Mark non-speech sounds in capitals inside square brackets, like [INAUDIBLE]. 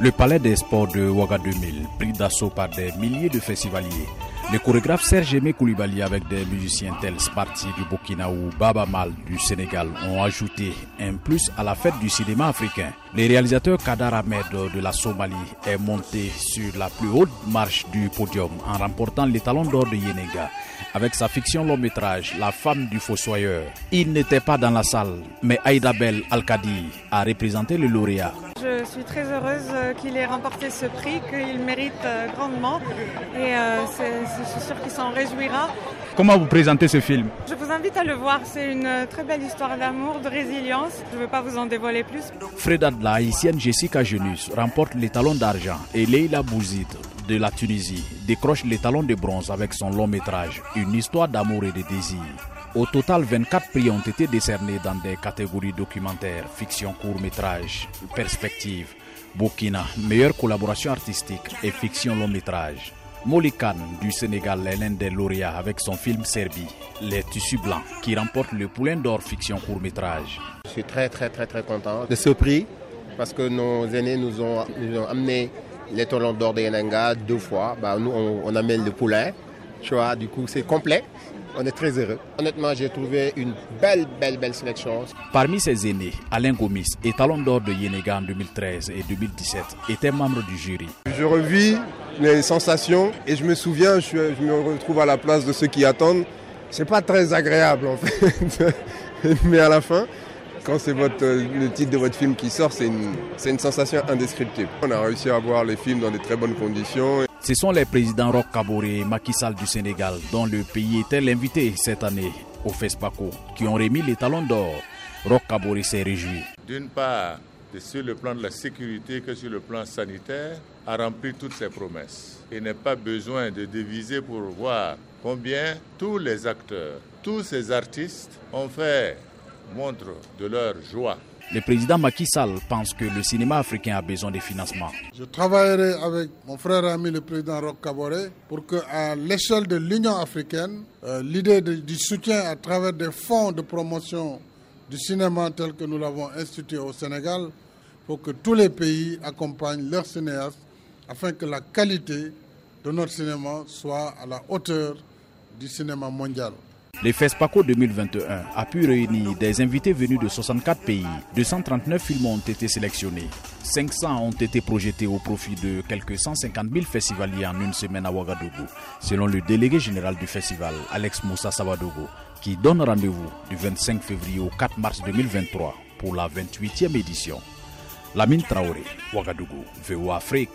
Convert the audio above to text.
Le palais des sports de Ouaga 2000, pris d'assaut par des milliers de festivaliers. Le chorégraphe Serge Aimé Koulibaly avec des musiciens tels Sparti du Burkina ou Baba Mal du Sénégal ont ajouté un plus à la fête du cinéma africain. Le réalisateur Kadar Ahmed de la Somalie est monté sur la plus haute marche du podium en remportant l'étalon d'or de Yenega avec sa fiction long métrage La femme du fossoyeur. Il n'était pas dans la salle, mais Aïdabel Al-Kadi a représenté le lauréat. Je suis très heureuse qu'il ait remporté ce prix, qu'il mérite euh, grandement et euh, je suis sûre qu'il s'en réjouira. Comment vous présentez ce film? Je vous invite à le voir, c'est une très belle histoire d'amour, de résilience. Je ne veux pas vous en dévoiler plus. Freda de la haïtienne Jessica Genus remporte l'étalon d'argent et Leila Bouzid de la Tunisie décroche l'étalon de bronze avec son long métrage Une histoire d'amour et de désir. Au total, 24 prix ont été décernés dans des catégories documentaires, fiction court-métrage, perspective, Burkina, meilleure collaboration artistique et fiction long-métrage. Molikan du Sénégal est l'un des lauréats avec son film Serbie, Les Tissus Blancs, qui remporte le Poulain d'Or fiction court-métrage. Je suis très très très très content de ce prix parce que nos aînés nous ont, amené les talons d'or de Yenanga deux fois. Bah, nous, on, amène le poulain. Tu vois, du coup, c'est complet. On est très heureux. Honnêtement, j'ai trouvé une belle, belle, belle sélection. Parmi ces aînés, Alain Gomis, étalon d'or de Yenega en 2013 et 2017, était membre du jury. Je revis les sensations et je me souviens, je, me retrouve à la place de ceux qui attendent. C'est pas très agréable en [LAUGHS] fait. Mais à la fin, quand c'est votre, le titre de votre film qui sort, c'est une, une, sensation indescriptible. On a réussi à voir les films dans de très bonnes conditions. Ce sont les présidents Roch Kabore et Macky Sall du Sénégal, dont le pays était l'invité cette année au FESPACO, qui ont remis les talons d'or. Roch Kabore s'est réjoui. D'une part, sur le plan de la sécurité que sur le plan sanitaire, a rempli toutes ses promesses. Il n'est pas besoin de diviser pour voir combien tous les acteurs, tous ces artistes ont fait montre de leur joie le président Macky Sall pense que le cinéma africain a besoin de financement. Je travaillerai avec mon frère ami le président Roch Kabore pour qu'à l'échelle de l'Union africaine, euh, l'idée du soutien à travers des fonds de promotion du cinéma tel que nous l'avons institué au Sénégal, pour que tous les pays accompagnent leurs cinéastes afin que la qualité de notre cinéma soit à la hauteur du cinéma mondial. Le FESPACO 2021 a pu réunir des invités venus de 64 pays. 239 films ont été sélectionnés. 500 ont été projetés au profit de quelques 150 000 festivaliers en une semaine à Ouagadougou, selon le délégué général du festival, Alex Moussa Sabadogo, qui donne rendez-vous du 25 février au 4 mars 2023 pour la 28e édition. Lamine Traoré, Ouagadougou, VOA Afrique.